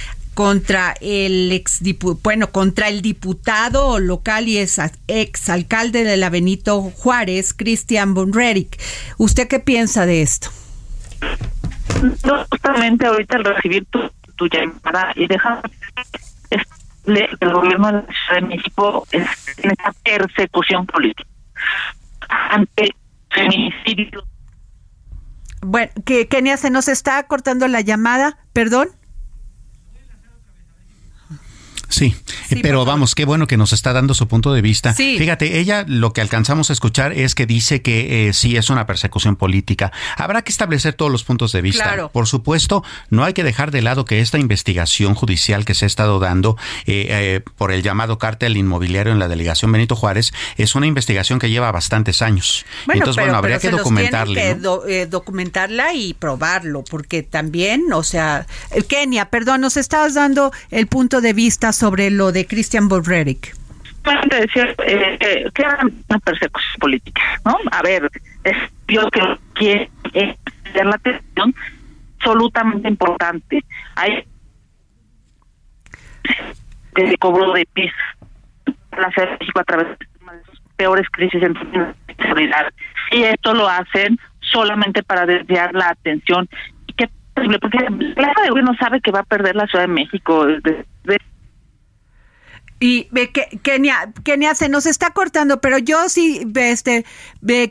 contra el ex bueno contra el diputado local y ex, ex alcalde de la Benito Juárez Cristian Bonreric. ¿Usted qué piensa de esto? No, justamente ahorita al recibir tu, tu llamada y deja el gobierno de la Ciudad de México en esta persecución política ante feminicidio. Bueno, que Kenia se nos está cortando la llamada, perdón. Sí, pero vamos, qué bueno que nos está dando su punto de vista. Sí. Fíjate, ella lo que alcanzamos a escuchar es que dice que eh, sí es una persecución política. Habrá que establecer todos los puntos de vista. Claro. Por supuesto, no hay que dejar de lado que esta investigación judicial que se ha estado dando eh, eh, por el llamado cártel inmobiliario en la delegación Benito Juárez es una investigación que lleva bastantes años. Bueno, Entonces, pero, bueno, habría pero que que ¿no? do- eh, documentarla y probarlo, porque también, o sea, eh, Kenia, perdón, nos estabas dando el punto de vista sobre lo de Christian Borreric. Solamente decir eh, que, era una persecución política, ¿no? A ver, es yo que quiere eh, la atención absolutamente importante. Hay que cobro de piso la Ciudad de México a través de sus peores crisis en seguridad y esto lo hacen solamente para desviar la atención y qué terrible porque la de gobierno sabe que va a perder la Ciudad de México Y Kenia, Kenia se nos está cortando, pero yo sí este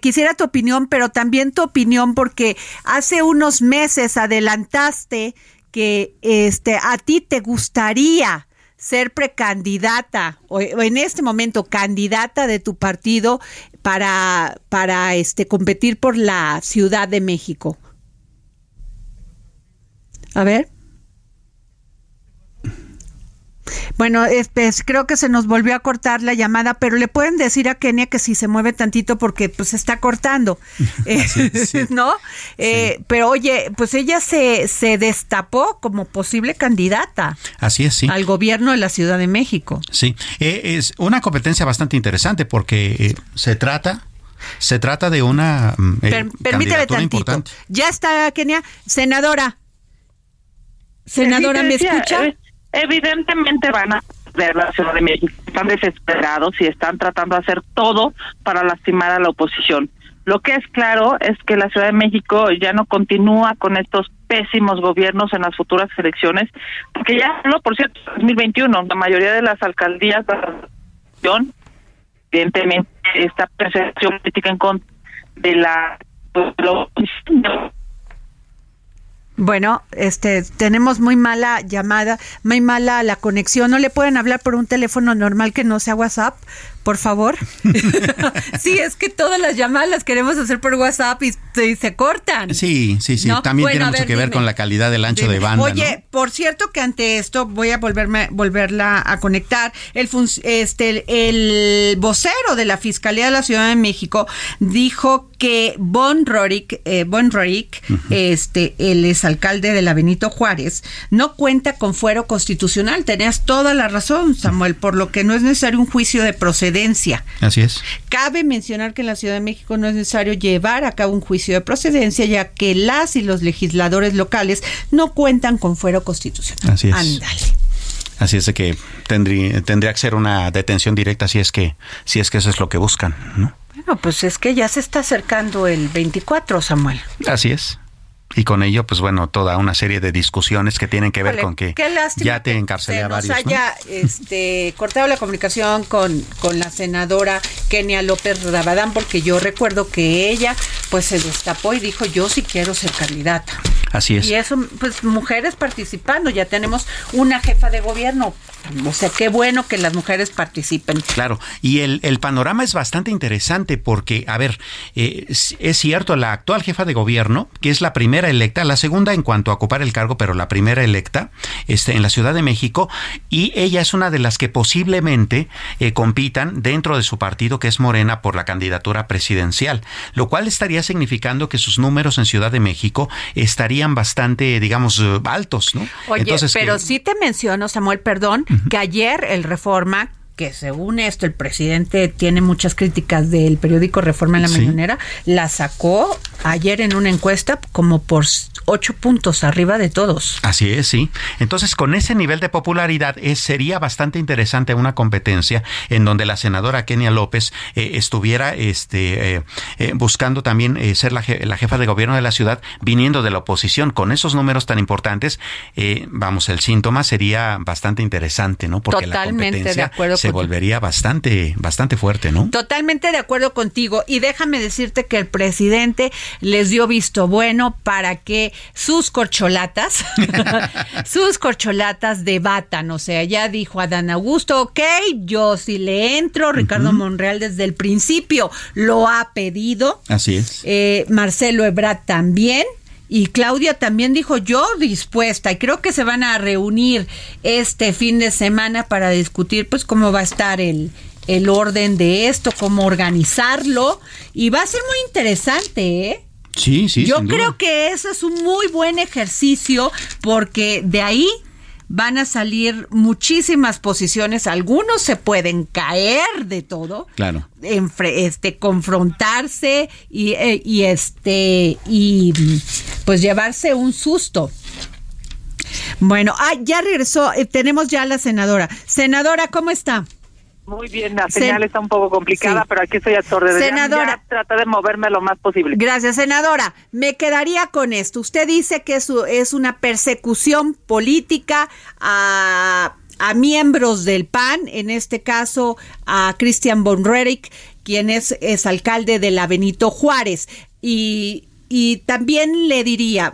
quisiera tu opinión, pero también tu opinión porque hace unos meses adelantaste que este a ti te gustaría ser precandidata o en este momento candidata de tu partido para para este competir por la Ciudad de México. A ver. Bueno, este, creo que se nos volvió a cortar la llamada, pero le pueden decir a Kenia que si se mueve tantito porque pues se está cortando, Eh, Sí, sí. ¿no? Eh, Pero oye, pues ella se, se destapó como posible candidata Así es, sí. al gobierno de la Ciudad de México. Sí, eh, es una competencia bastante interesante porque eh, se trata se trata de una mm, eh, Per- permíteme candidatura tantito. importante. Ya está Kenia, senadora. Senadora, ¿me escucha? Evidentemente van a ver la Ciudad de México. Están desesperados y están tratando de hacer todo para lastimar a la oposición. Lo que es claro es que la Ciudad de México ya no continúa con estos pésimos gobiernos en las futuras elecciones, porque ya no, por cierto, 2021, la mayoría de las alcaldías de la nación, evidentemente, esta percepción política en contra de la, de la oposición Bueno, este, tenemos muy mala llamada, muy mala la conexión. ¿No le pueden hablar por un teléfono normal que no sea WhatsApp? Por favor. sí, es que todas las llamadas las queremos hacer por WhatsApp y, se cortan. Sí, sí, sí. También tiene mucho que ver con la calidad del ancho de banda. Oye, por cierto que ante esto voy a volverme, volverla a conectar. El, este, el vocero de la Fiscalía de la Ciudad de México dijo que Bon Rorik, eh, bon Rorik este, el exalcalde de la Benito Juárez, no cuenta con fuero constitucional. Tenías toda la razón, Samuel, por lo que no es necesario un juicio de procedencia. Así es. Cabe mencionar que en la Ciudad de México no es necesario llevar a cabo un juicio de procedencia, ya que las y los legisladores locales no cuentan con fuero constitucional. Así es. Ándale. Así es de que tendría, tendría que ser una detención directa si es que, si es que eso es lo que buscan, ¿no? Bueno, pues es que ya se está acercando el 24, Samuel. Así es. Y con ello, pues bueno, toda una serie de discusiones que tienen que ver con que ya te encarcelé a varios. Se haya este, cortado la comunicación con, con la senadora Kenia López Rabadán, porque yo recuerdo que ella pues se destapó y dijo, yo sí quiero ser candidata. Así es. Y eso, pues mujeres participando, ya tenemos una jefa de gobierno. O sea, qué bueno que las mujeres participen. Claro, y el, el panorama es bastante interesante porque, a ver, eh, es cierto, la actual jefa de gobierno, que es la primera electa, la segunda en cuanto a ocupar el cargo, pero la primera electa este, en la Ciudad de México, y ella es una de las que posiblemente eh, compitan dentro de su partido, que es Morena, por la candidatura presidencial, lo cual estaría significando que sus números en Ciudad de México estarían bastante, digamos, eh, altos, ¿no? Oye, pero sí te menciono, Samuel, perdón, que ayer el Reforma que según esto el presidente tiene muchas críticas del periódico Reforma en la Mañanera, la sacó ayer en una encuesta como por ocho puntos arriba de todos. Así es, sí. Entonces, con ese nivel de popularidad, eh, sería bastante interesante una competencia en donde la senadora Kenia López eh, estuviera este, eh, buscando también ser la, jefa de gobierno de la ciudad, viniendo de la oposición. Con esos números tan importantes, vamos, el síntoma sería bastante interesante, ¿no? Porque Totalmente la competencia de acuerdo se volvería bastante, bastante fuerte, ¿no? Totalmente de acuerdo contigo. Y déjame decirte que el presidente les dio visto bueno para que sus corcholatas, sus corcholatas debatan. O sea, ya dijo Adán Augusto, ok, yo sí le entro. Ricardo Monreal desde el principio lo ha pedido. Así es. Eh, Marcelo Ebrard también. Y Claudia también dijo yo dispuesta y creo que se van a reunir este fin de semana para discutir pues cómo va a estar el, el orden de esto, cómo organizarlo y va a ser muy interesante, ¿eh? Sí, sí. Yo creo que eso es un muy buen ejercicio porque de ahí van a salir muchísimas posiciones, algunos se pueden caer de todo, claro, este, confrontarse y, eh, y este y pues llevarse un susto. Bueno, ah, ya regresó, eh, tenemos ya a la senadora. Senadora, ¿cómo está? Muy bien, la señal está un poco complicada, pero aquí estoy a torre de Senadora, trata de moverme lo más posible. Gracias, senadora. Me quedaría con esto. Usted dice que es, es una persecución política a, a miembros del PAN, en este caso a Christian von quien es, es alcalde de la Benito Juárez. Y, y también le diría,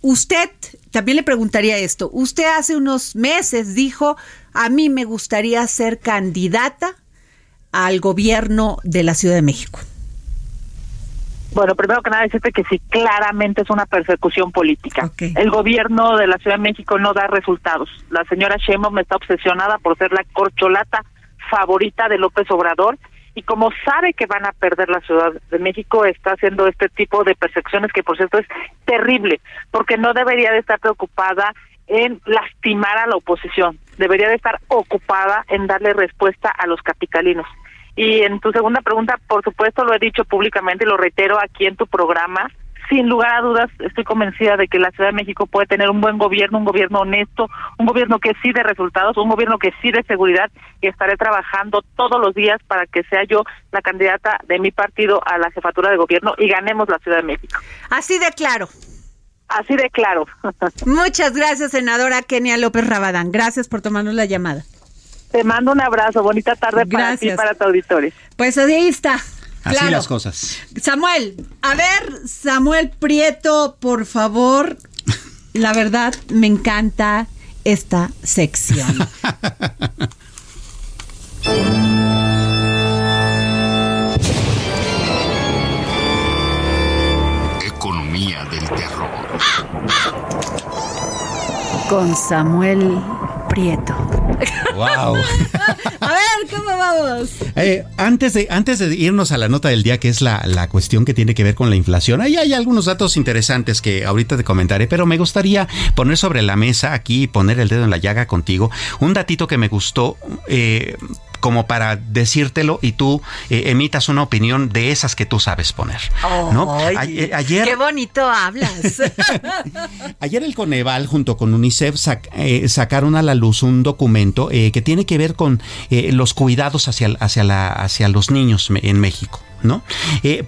usted, también le preguntaría esto, usted hace unos meses dijo a mí me gustaría ser candidata al gobierno de la Ciudad de México. Bueno, primero que nada decirte que sí, claramente es una persecución política. El gobierno de la Ciudad de México no da resultados. La señora Sheinbaum está obsesionada por ser la corcholata favorita de López Obrador y como sabe que van a perder la Ciudad de México, está haciendo este tipo de persecuciones que por cierto es terrible, porque no debería de estar preocupada en lastimar a la oposición, debería de estar ocupada en darle respuesta a los capitalinos. Y en tu segunda pregunta, por supuesto, lo he dicho públicamente y lo reitero aquí en tu programa, sin lugar a dudas estoy convencida de que la Ciudad de México puede tener un buen gobierno, un gobierno honesto, un gobierno que sí de resultados, un gobierno que sí de seguridad y estaré trabajando todos los días para que sea yo la candidata de mi partido a la jefatura de gobierno y ganemos la Ciudad de México. Así de claro. Así de claro. Muchas gracias, senadora Kenia López Rabadán. Gracias por tomarnos la llamada. Te mando un abrazo. Bonita tarde para ti y para tu auditorio. Pues ahí está. Así las cosas. Samuel, a ver, Samuel Prieto, por favor, la verdad me encanta esta sección. Economía del terror. Con Samuel Prieto. Wow. A ver, ¿cómo vamos? Eh, antes, de, antes de irnos a la nota del día, que es la, la, cuestión que tiene que ver con la inflación, ahí hay algunos datos interesantes que ahorita te comentaré, pero me gustaría poner sobre la mesa aquí, poner el dedo en la llaga contigo, un datito que me gustó. Eh, como para decírtelo y tú eh, emitas una opinión de esas que tú sabes poner. ¿no? Eh, ayer, qué bonito hablas. ayer el Coneval junto con UNICEF eh, sacaron a la luz un documento que tiene que ver con los cuidados hacia, hacia, la, hacia los niños en México. ¿no?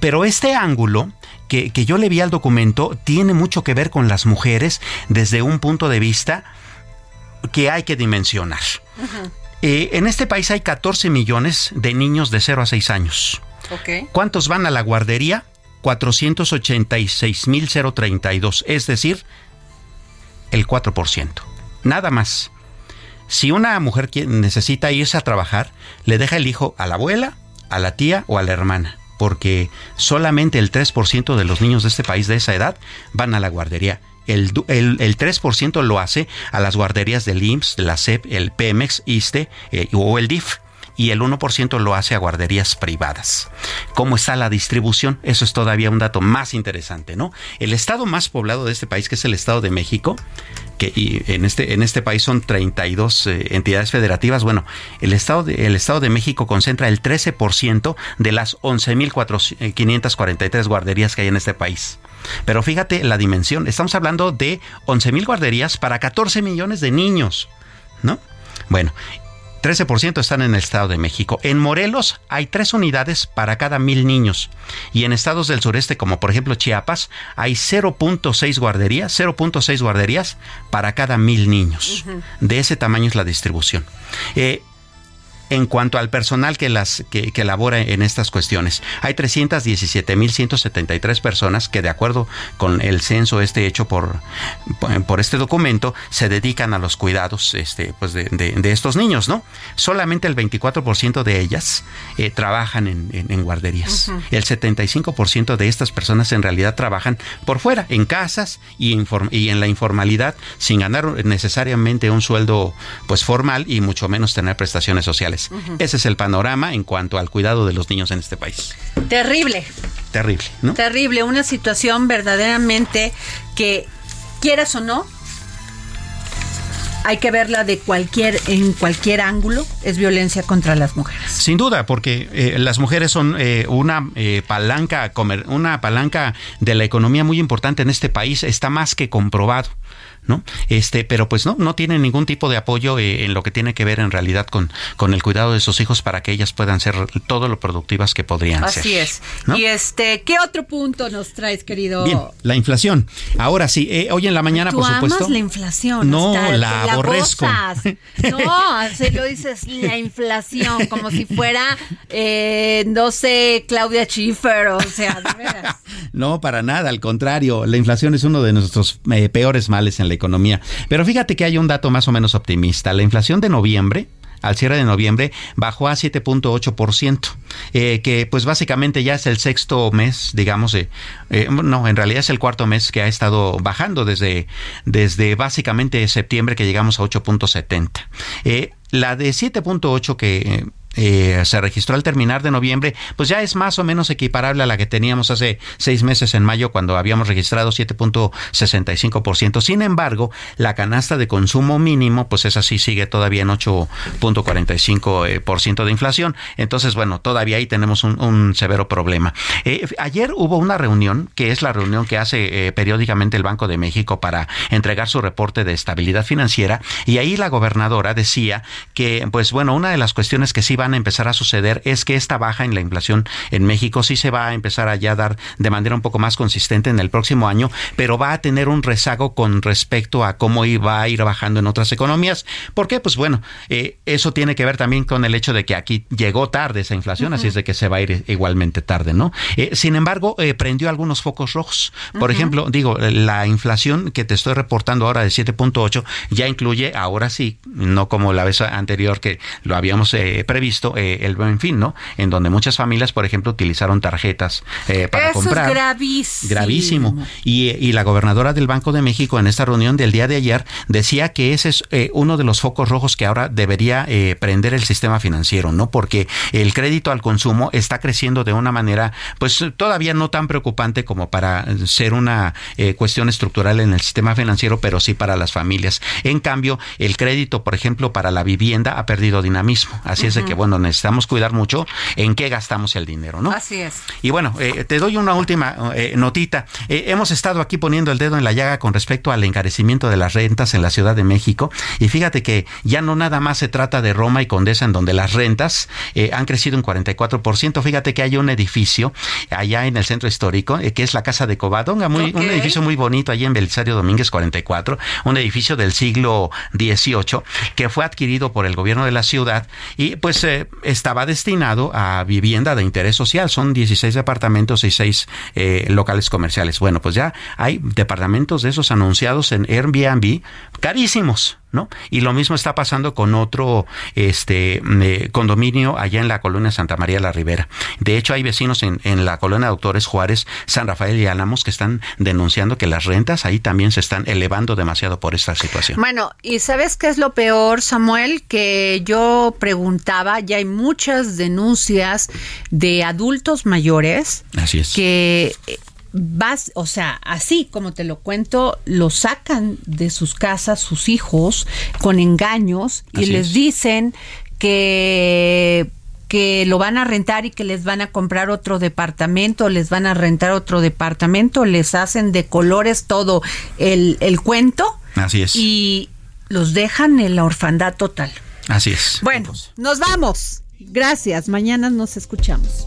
pero este ángulo que, que yo le vi al documento tiene mucho que ver con las mujeres desde un punto de vista que hay que dimensionar. Eh, en este país hay 14 millones de niños de 0 a 6 años. ¿Cuántos van a la guardería? 486.032, es decir, el 4%. Nada más. Si una mujer necesita irse a trabajar, le deja el hijo a la abuela, a la tía o a la hermana, porque solamente el 3% de los niños de este país de esa edad van a la guardería el, el, 3% lo hace a las guarderías del IMSS, la CEP, el PEMEX, ISTE eh, o el DIF y el 1% lo hace a guarderías privadas. ¿Cómo está la distribución? Eso es todavía un dato más interesante, ¿no? El estado más poblado de este país, que es el Estado de México, que en este, en este país son 32 eh, entidades federativas, bueno, el estado, de, el estado de México concentra el 13% de las 11.543 guarderías que hay en este país. Pero fíjate la dimensión, estamos hablando de 11.000 guarderías para 14 millones de niños, ¿no? Bueno, 13% están en el Estado de México. En Morelos hay tres unidades para cada mil niños. Y en estados del sureste, como por ejemplo Chiapas, hay 0.6 guarderías, 0.6 guarderías para cada mil niños. De ese tamaño es la distribución. Eh, en cuanto al personal que las que, que labora en estas cuestiones. Hay 317.173 personas que de acuerdo con el censo este hecho por, por este documento se dedican a los cuidados este, pues de, de, estos niños, ¿no? Solamente el 24% de ellas eh, trabajan en, en, guarderías. El 75% de estas personas en realidad trabajan por fuera, en casas y, y en la informalidad, sin ganar necesariamente un sueldo pues formal y mucho menos tener prestaciones sociales. Ese es el panorama en cuanto al cuidado de los niños en este país. Terrible. Terrible, ¿no? Terrible, una situación verdaderamente que quieras o no, hay que verla de cualquier en cualquier ángulo es violencia contra las mujeres sin duda porque eh, las mujeres son eh, una eh, palanca una palanca de la economía muy importante en este país está más que comprobado ¿no? Este, pero pues no, no tienen ningún tipo de apoyo eh, en lo que tiene que ver en realidad con, con el cuidado de sus hijos para que ellas puedan ser todo lo productivas que podrían ser. Así es. Y este, ¿qué otro punto nos traes, querido? Bien, la inflación. Ahora sí, eh, hoy en la mañana, ¿Tú por supuesto. Amas la inflación. No, la, aborrezco. no, se lo dices la inflación, como si fuera, eh, no sé, Claudia Schiffer, o sea, de veras. No, para nada, al contrario, la inflación es uno de nuestros peores males en la economía. Pero fíjate que hay un dato más o menos optimista. La inflación de noviembre al cierre de noviembre bajó a 7.8%, eh, que pues básicamente ya es el sexto mes, digamos, eh, no, en realidad es el cuarto mes que ha estado bajando desde, desde básicamente septiembre que llegamos a 8.70. Eh, la de 7.8 que eh, se registró al terminar de noviembre, pues ya es más o menos equiparable a la que teníamos hace seis meses en mayo cuando habíamos registrado 7.65%. Sin embargo, la canasta de consumo mínimo, pues esa sí sigue todavía en 8.45% de inflación. Entonces, bueno, todavía ahí tenemos un, severo problema. Eh, ayer hubo una reunión, que es la reunión que hace eh, periódicamente el Banco de México para entregar su reporte de estabilidad financiera, y ahí la gobernadora decía que, pues bueno, una de las cuestiones que sí van a empezar a suceder es que esta baja en la inflación en México sí se va a empezar a ya dar de manera un poco más consistente en el próximo año, pero va a tener un rezago con respecto a cómo va a ir bajando en otras economías. ¿Por qué? Pues bueno, eh, eso tiene que ver también con el hecho de que aquí llegó tarde esa inflación, así es de que se va a ir igualmente tarde, ¿no? Eh, sin embargo, eh, prendió algunos focos rojos. Por ejemplo, digo, la inflación que te estoy reportando ahora de 7.8 ya incluye, ahora sí, no como la vez anterior que lo habíamos previsto, el buen fin, ¿no? En donde muchas familias, por ejemplo, utilizaron tarjetas para Eso comprar. Es gravísimo. Gravísimo. Y, y, la gobernadora del Banco de México en esta reunión del día de ayer decía que ese es uno de los focos rojos que ahora debería prender el sistema financiero, ¿no? Porque el crédito al consumo está creciendo de una manera, pues todavía no tan preocupante como para ser una eh, cuestión estructural en el sistema financiero, pero sí para las familias. En cambio, el crédito, por ejemplo, para la vivienda ha perdido dinamismo. Así es de que, bueno, necesitamos cuidar mucho en qué gastamos el dinero, ¿no? Así es. Y bueno, eh, te doy una última eh, notita. hemos estado aquí poniendo el dedo en la llaga con respecto al encarecimiento de las rentas en la Ciudad de México. Y fíjate que ya no nada más se trata de Roma y Condesa, en donde las rentas han crecido un 44%. Fíjate que hay un edificio allá en el centro histórico, eh, que es la Casa de Covadonga, muy, un edificio muy bonito allí en Belisario Domínguez 44, un edificio del siglo XVIII que fue adquirido por el gobierno de la ciudad y pues eh, estaba destinado a vivienda de interés social. Son 16 departamentos y 6 eh, locales comerciales. Bueno, pues ya hay departamentos de esos anunciados en Airbnb carísimos. ¿no? Y lo mismo está pasando con otro este eh, condominio allá en la colonia Santa María la Ribera. De hecho, hay vecinos en, en la colonia Doctores Juárez, San Rafael y Álamos que están denunciando que las rentas ahí también se están elevando demasiado por esta situación. Bueno, y ¿sabes qué es lo peor, Samuel? Que yo preguntaba, ya hay muchas denuncias de adultos mayores Así es. que vas, o sea, así como te lo cuento, lo sacan de sus casas sus hijos con engaños y les es. dicen que que lo van a rentar y que les van a comprar otro departamento, les van a rentar otro departamento, les hacen de colores todo el, el cuento Así es. y los dejan en la orfandad total. Así es. Bueno, nos vamos. Gracias. Mañana nos escuchamos.